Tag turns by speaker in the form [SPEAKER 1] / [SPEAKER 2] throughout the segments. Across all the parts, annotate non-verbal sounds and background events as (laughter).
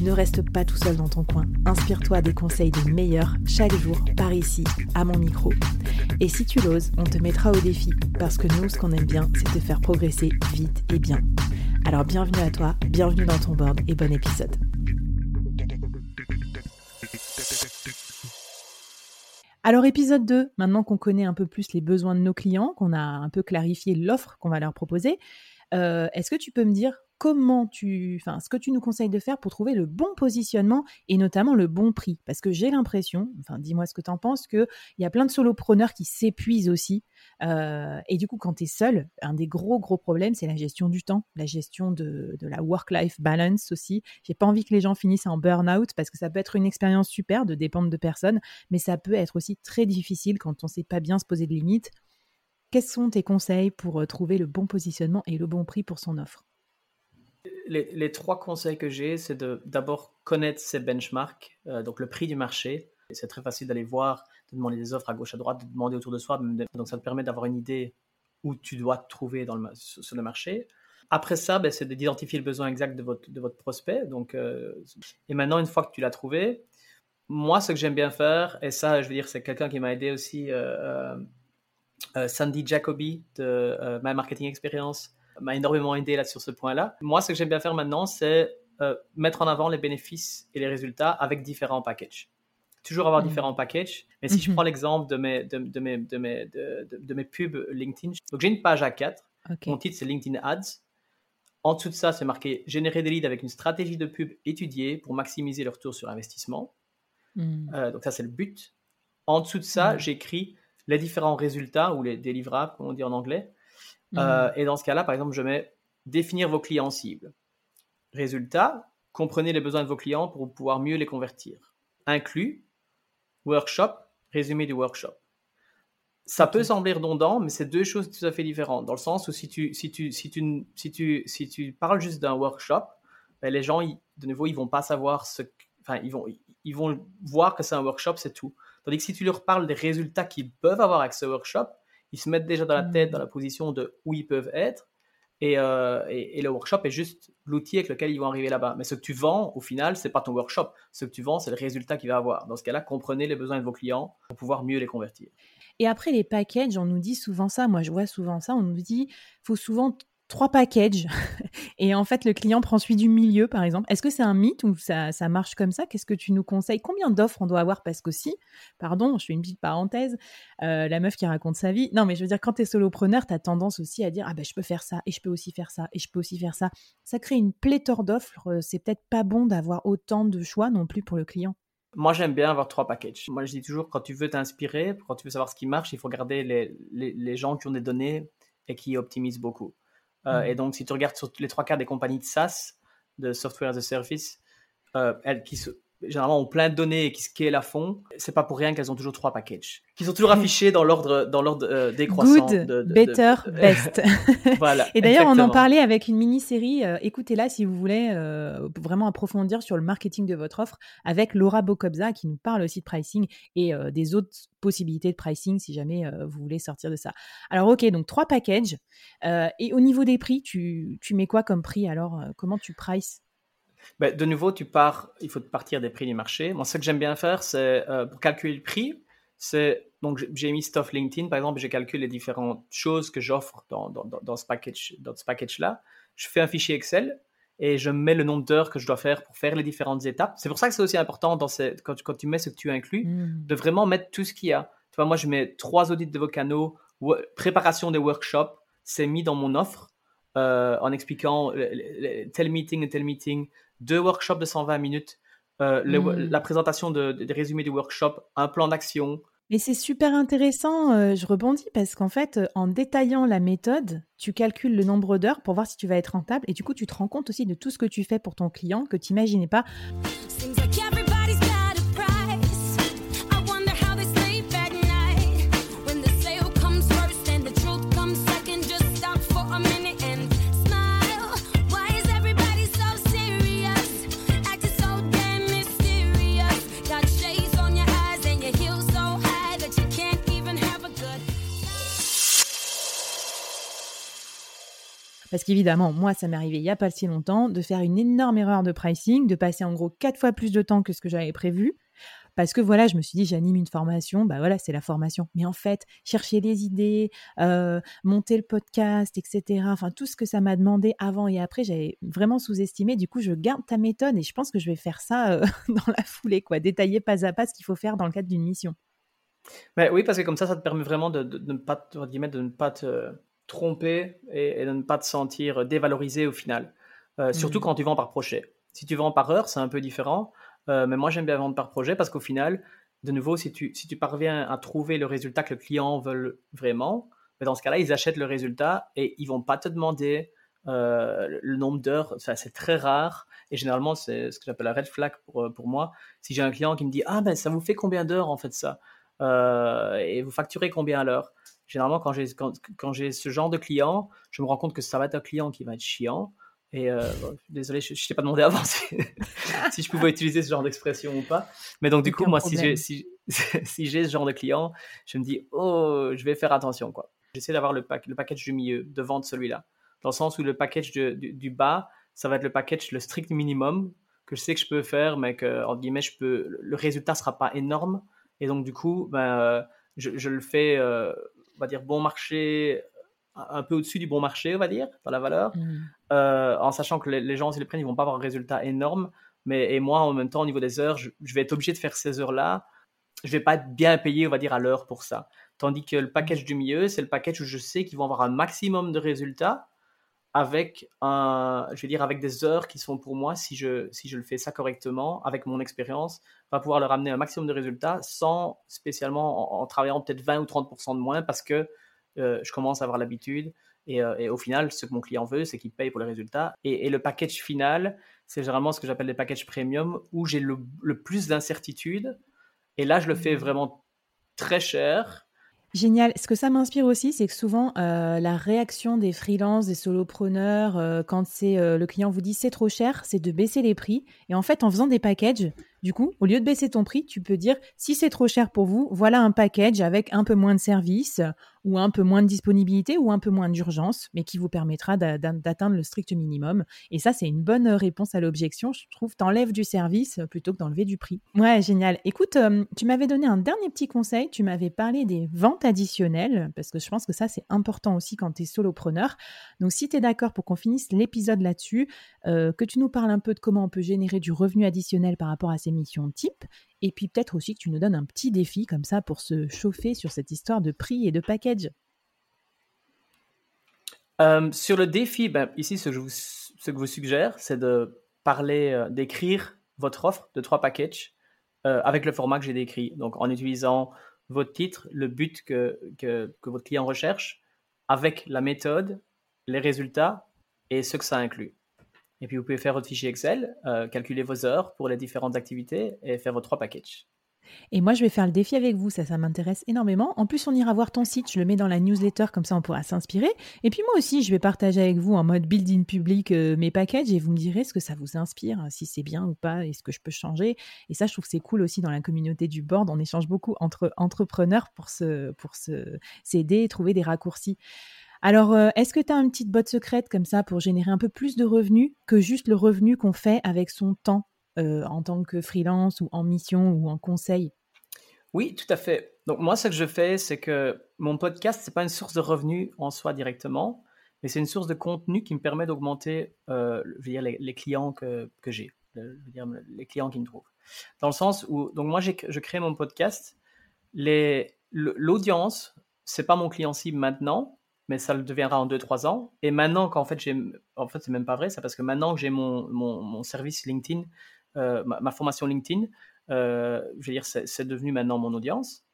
[SPEAKER 1] Ne reste pas tout seul dans ton coin. Inspire-toi des conseils des meilleurs chaque jour par ici, à mon micro. Et si tu l'oses, on te mettra au défi parce que nous, ce qu'on aime bien, c'est te faire progresser vite et bien. Alors bienvenue à toi, bienvenue dans ton board et bon épisode. Alors épisode 2, maintenant qu'on connaît un peu plus les besoins de nos clients, qu'on a un peu clarifié l'offre qu'on va leur proposer, euh, est-ce que tu peux me dire comment tu, enfin, ce que tu nous conseilles de faire pour trouver le bon positionnement et notamment le bon prix? Parce que j'ai l'impression, enfin, dis-moi ce que tu en penses, qu'il y a plein de solopreneurs qui s'épuisent aussi. Euh, et du coup, quand tu es seul, un des gros, gros problèmes, c'est la gestion du temps, la gestion de, la work-life balance aussi. J'ai pas envie que les gens finissent en burn-out parce que ça peut être une expérience super de dépendre de personnes, mais ça peut être aussi très difficile quand on sait pas bien se poser de limites. Quels sont tes conseils pour euh, trouver le bon positionnement et le bon prix pour son offre?
[SPEAKER 2] Les, trois conseils que j'ai, c'est de d'abord connaître ses benchmarks, euh, donc le prix du marché. C'est très facile d'aller voir, de demander des offres à gauche à droite, de demander autour de soi. Donc ça te permet d'avoir une idée où tu dois te trouver dans le, sur le marché. Après ça, ben, c'est d'identifier le besoin exact de votre, de votre prospect. Donc, euh, et maintenant, une fois que tu l'as trouvé, moi, ce que j'aime bien faire, et ça, je veux dire, c'est quelqu'un qui m'a aidé aussi, Sandy Jacoby de My Marketing Experience, m'a énormément aidé là sur ce point-là. Moi, ce que j'aime bien faire maintenant, c'est euh, mettre en avant les bénéfices et les résultats avec différents packages. Toujours avoir mmh. différents packages. Mais si je mmh. prends l'exemple de mes, de, de, mes, de, mes, de, mes pubs LinkedIn, donc j'ai une page A4. Mon titre, c'est LinkedIn Ads. En dessous de ça, c'est marqué générer des leads avec une stratégie de pub étudiée pour maximiser le retour sur investissement. Mmh. Euh, donc ça, c'est le but. En dessous de ça, j'écris les différents résultats ou les délivrables, comme on dit en anglais, euh, mhm. et dans ce cas-là, par exemple, je mets définir vos clients cibles. Résultat, comprenez les besoins de vos clients pour pouvoir mieux les convertir. Inclus, workshop, résumé du workshop. Ça peut sembler redondant, mais c'est deux choses tout à fait différentes. Dans le sens où si tu, si tu, si tu, si tu, si tu parles juste d'un workshop, ben les gens, de nouveau, ils vont pas savoir ce, enfin, ils vont, ils vont voir que c'est un workshop, c'est tout. Tandis que si tu leur parles des résultats qu'ils peuvent avoir avec ce workshop, ils se mettent déjà dans la tête, dans la position de où ils peuvent être. Euh, et, et, le workshop est juste l'outil avec lequel ils vont arriver là-bas. Mais ce que tu vends, au final, c'est pas ton workshop. Ce que tu vends, c'est le résultat qu'il va avoir. Dans ce cas-là, comprenez les besoins de vos clients pour pouvoir mieux les convertir.
[SPEAKER 1] Et après, les packages, on nous dit souvent ça. Moi, je vois souvent ça. On nous dit, faut souvent trois packages (laughs) et en fait le client prend celui du milieu par exemple. Est-ce que c'est un mythe ou ça, marche comme ça? Qu'est-ce que tu nous conseilles? Combien d'offres on doit avoir? Parce qu'aussi, pardon, je fais une petite parenthèse, euh, la meuf qui raconte sa vie. Non mais je veux dire, quand tu es solopreneur, tu as tendance aussi à dire, ah ben je peux faire ça et je peux aussi faire ça et je peux aussi faire ça. Ça crée une pléthore d'offres. Euh, c'est peut-être pas bon d'avoir autant de choix non plus pour le client.
[SPEAKER 2] Moi, j'aime bien avoir trois packages. Moi, je dis toujours, quand tu veux t'inspirer, quand tu veux savoir ce qui marche, il faut garder les, les, les gens qui ont des données et qui optimisent beaucoup. Euh, et donc, si tu regardes sur les trois quarts des compagnies de SaaS, de Software as a Service, euh, elles, qui se, généralement ont plein de données et qui scalent à fond, c'est pas pour rien qu'elles ont toujours trois packages, qui sont toujours affichés dans l'ordre dans l'ordre euh, décroissant.
[SPEAKER 1] Good, better, (laughs) best. (laughs) voilà. Et d'ailleurs, on en parlait avec une mini-série. Euh, écoutez-la si vous voulez euh, vraiment approfondir sur le marketing de votre offre avec Laura Bokobza qui nous parle aussi de pricing et des autres possibilités de pricing si jamais vous voulez sortir de ça. Alors ok, donc trois packages. et au niveau des prix, tu, tu mets quoi comme prix alors Comment tu prices?
[SPEAKER 2] Ben, de nouveau, tu pars, il faut partir des prix du marché. Moi, ce que j'aime bien faire, c'est euh, pour calculer le prix, c'est donc j'ai mis Stuff LinkedIn, par exemple, j'ai calculé les différentes choses que j'offre dans, dans, dans, ce package, dans ce package-là. Je fais un fichier Excel et je mets le nombre d'heures que je dois faire pour faire les différentes étapes. C'est pour ça que c'est aussi important dans ces, quand, quand, tu mets ce que tu inclus, hmm. de vraiment mettre tout ce qu'il y a. Tu vois, moi, je mets trois audits de vos canaux, préparation des workshops, c'est mis dans mon offre en expliquant tel meeting et tel meeting, deux workshops de 120 minutes, mmh. la présentation des résumés du workshop, un plan d'action,
[SPEAKER 1] mais c'est super intéressant, euh, je rebondis parce qu'en fait, euh, en détaillant la méthode, tu calcules le nombre d'heures pour voir si tu vas être rentable et du coup, tu te rends compte aussi de tout ce que tu fais pour ton client que tu n'imaginais pas. Parce qu'évidemment, moi, ça m'est arrivé il n'y a pas si longtemps de faire une énorme erreur de pricing, de passer en gros quatre fois plus de temps que ce que j'avais prévu. Parce que voilà, je me suis dit, j'anime une formation, bah voilà, c'est la formation. Mais en fait, chercher les idées, euh, monter le podcast, etc. Enfin, tout ce que ça m'a demandé avant et après, j'avais vraiment sous-estimé. Du coup, je garde ta méthode et je pense que je vais faire ça euh, (laughs) dans la foulée, quoi. Détailler pas à pas ce qu'il faut faire dans le cadre d'une mission.
[SPEAKER 2] Mais oui, parce que comme ça, ça te permet vraiment de, ne pas, de ne pas te tromper et, de ne pas te sentir dévalorisé au final. Euh, surtout mmh. quand tu vends par projet. Si tu vends par heure, c'est un peu différent. Euh, mais moi, j'aime bien vendre par projet parce qu'au final, de nouveau, si tu, si tu parviens à trouver le résultat que le client veut vraiment, mais dans ce cas-là, ils achètent le résultat et ils vont pas te demander euh, le nombre d'heures. c'est très rare. Et généralement, c'est ce que j'appelle la red flag pour, pour moi. Si j'ai un client qui me dit Ah, ben ça vous fait combien d'heures en fait ça? Et vous facturez combien à l'heure? Généralement, quand j'ai quand, quand ce genre de client, je me rends compte que ça va être un client qui va être chiant. Et euh, désolé, je ne t'ai pas demandé avant (laughs) si, je pouvais utiliser ce genre d'expression ou pas. Mais donc, du coup, moi, si j'ai si, (laughs) si ce genre de client, je me dis, oh, je vais faire attention. quoi. J'essaie d'avoir le, pack, le package du milieu, de vendre celui-là. Dans le sens où le package du, du, bas, ça va être le package, le strict minimum que je sais que je peux faire, mais que, en guillemets, je peux, le résultat sera pas énorme. Et donc, du coup, ben, euh, je, je, le fais euh, on va dire, bon marché, un peu au-dessus du bon marché, on va dire, dans la valeur, mm. euh, en sachant que les, gens, s'ils les prennent, ils vont pas avoir un résultat énorme. Mais, et moi, en même temps, au niveau des heures, je, vais être obligé de faire ces heures-là. Je vais pas être bien payé, on va dire, à l'heure pour ça. Tandis que le package du milieu, c'est le package où je sais qu'ils vont avoir un maximum de résultats avec un, je vais dire, avec des heures qui sont pour moi, si je, si je le fais ça correctement, avec mon expérience, va pouvoir leur amener un maximum de résultats sans spécialement en, travaillant peut-être 20 ou 30% de moins parce que euh, je commence à avoir l'habitude. Et, euh, et, au final, ce que mon client veut, c'est qu'il paye pour les résultats. Et, le package final, c'est généralement ce que j'appelle les packages premium où j'ai le, le plus d'incertitude. Et là, je le fais mmh. vraiment très cher
[SPEAKER 1] Génial. Ce que ça m'inspire aussi, c'est que souvent, euh, la réaction des freelances, des solopreneurs, euh, quand c'est euh, le client vous dit c'est trop cher, c'est de baisser les prix. Et en fait, en faisant des packages, du coup, au lieu de baisser ton prix, tu peux dire si c'est trop cher pour vous, voilà un package avec un peu moins de services ou un peu moins de disponibilité ou un peu moins d'urgence, mais qui vous permettra d'atteindre le strict minimum. Et ça, c'est une bonne réponse à l'objection. Je trouve, t'enlèves du service plutôt que d'enlever du prix. Ouais, génial. Écoute, euh, tu m'avais donné un dernier petit conseil. Tu m'avais parlé des ventes additionnelles, parce que je pense que ça, c'est important aussi quand tu es solopreneur. Donc, si tu es d'accord pour qu'on finisse l'épisode là-dessus, euh, que tu nous parles un peu de comment on peut générer du revenu additionnel par rapport à ces missions type, et puis peut-être aussi que tu nous donnes un petit défi comme ça pour se chauffer sur cette histoire de prix et de package.
[SPEAKER 2] Euh, sur le défi, ben, ici, ce que je vous suggère, c'est de parler, euh, d'écrire votre offre de trois packages euh, avec le format que j'ai décrit. Donc, en utilisant votre titre, le but que, que, que, votre client recherche, avec la méthode, les résultats et ce que ça inclut. Et puis vous pouvez faire votre fichier Excel, euh, calculer vos heures pour les différentes activités et faire vos trois packages.
[SPEAKER 1] Et moi, je vais faire le défi avec vous, ça, ça m'intéresse énormément. En plus, on ira voir ton site, je le mets dans la newsletter, comme ça on pourra s'inspirer. Et puis moi aussi, je vais partager avec vous en mode building public euh, mes packages et vous me direz ce que ça vous inspire, si c'est bien ou pas, et ce que je peux changer. Et ça, je trouve que c'est cool aussi dans la communauté du board. On échange beaucoup entre entrepreneurs pour se, pour se, s'aider et trouver des raccourcis. Alors, euh, est-ce que tu as une petite botte secrète comme ça pour générer un peu plus de revenus que juste le revenu qu'on fait avec son temps euh, en tant que freelance ou en mission ou en conseil?
[SPEAKER 2] Oui, tout à fait. Donc moi, ce que je fais, c'est que mon podcast, ce n'est pas une source de revenus en soi directement, mais c'est une source de contenu qui me permet d'augmenter euh, dire, les, clients que, j'ai, les clients qui me trouvent. Dans le sens où, donc moi, je crée mon podcast, l'audience, c'est pas mon client cible maintenant, mais ça le deviendra en 2-3 ans. Et maintenant qu'en fait, j'ai, en fait, c'est même pas vrai, c'est parce que maintenant que j'ai mon, mon, service LinkedIn, euh, ma, formation LinkedIn, euh, je veux dire, c'est, devenu maintenant mon audience.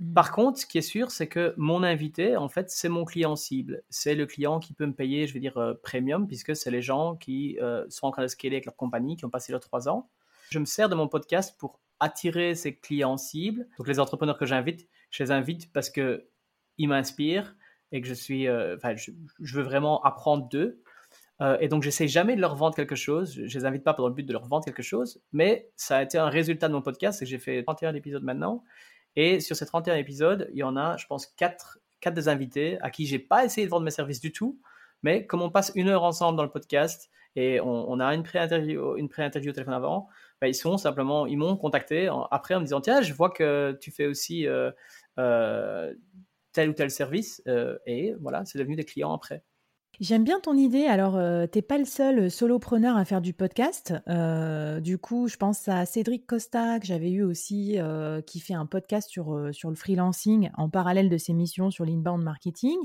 [SPEAKER 2] Mmh. Par contre, ce qui est sûr, c'est que mon invité, en fait, c'est mon client cible. C'est le client qui peut me payer, je veux dire, euh, premium, puisque c'est les gens qui sont en train de scaler avec leur compagnie, qui ont passé leurs 3 ans. Je me sers de mon podcast pour attirer ces clients cibles. Donc, les entrepreneurs que j'invite, je les invite parce que ils m'inspirent, et que je suis, euh, enfin, je, veux vraiment apprendre d'eux. Euh, et donc, j'essaie jamais de leur vendre quelque chose. Je les invite pas pour le but de leur vendre quelque chose, mais ça a été un résultat de mon podcast, c'est que j'ai fait 31 épisodes maintenant. Et sur ces 31 épisodes, il y en a, je pense, 4, 4 des invités à qui j'ai pas essayé de vendre mes services du tout. Mais comme on passe une heure ensemble dans le podcast et on, a une pré-interview, une pré-interview au téléphone avant, bah, ils sont simplement, ils m'ont contacté après en me disant tiens, je vois que tu fais aussi euh, tel ou tel service euh, et voilà, c'est devenu des clients après.
[SPEAKER 1] J'aime bien ton idée. Alors, euh, t'es pas le seul solopreneur à faire du podcast. Euh, du coup, je pense à Cédric Costa que j'avais eu aussi, euh, qui fait un podcast sur sur le freelancing en parallèle de ses missions sur l'inbound marketing.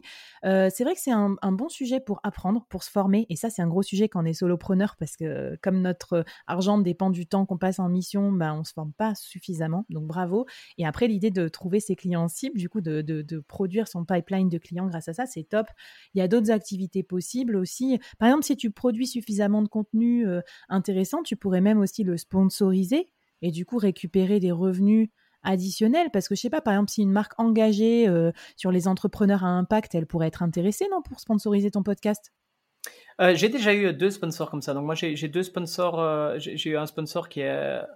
[SPEAKER 1] c'est vrai que c'est un, bon sujet pour apprendre, pour se former. Et ça, c'est un gros sujet quand on est solopreneur parce que comme notre argent dépend du temps qu'on passe en mission, ben on se forme pas suffisamment. Donc bravo. Et après, l'idée de trouver ses clients cibles, du coup, de, de, de produire son pipeline de clients grâce à ça, c'est top. Il y a d'autres activités possible aussi. Par exemple, si tu produis suffisamment de contenu euh, intéressant, tu pourrais même aussi le sponsoriser et du coup récupérer des revenus additionnels parce que je sais pas par exemple si une marque engagée euh, sur les entrepreneurs à impact elle pourrait être intéressée non pour sponsoriser ton podcast?
[SPEAKER 2] Euh, j'ai déjà eu deux sponsors comme ça. Donc moi j'ai deux sponsors. j'ai eu un sponsor qui a,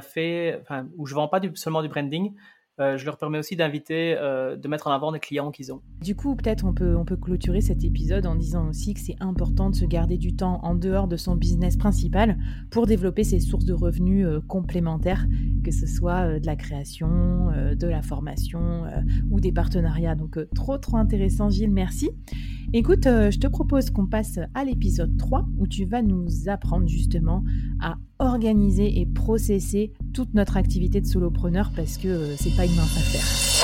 [SPEAKER 2] fait, où je vends pas seulement du branding, euh, je leur permets aussi d'inviter, euh, de mettre en avant des clients qu'ils ont.
[SPEAKER 1] Du coup, peut-être on peut, on peut clôturer cet épisode en disant aussi que c'est important de se garder du temps en dehors de son business principal pour développer ses sources de revenus euh, complémentaires, que ce soit de la création, de la formation ou des partenariats. Donc trop trop intéressant Gilles, merci. Écoute, je te propose qu'on passe à l'épisode 3 où tu vas nous apprendre justement à organiser et processer toute notre activité de solopreneur parce que c'est pas une mince affaire.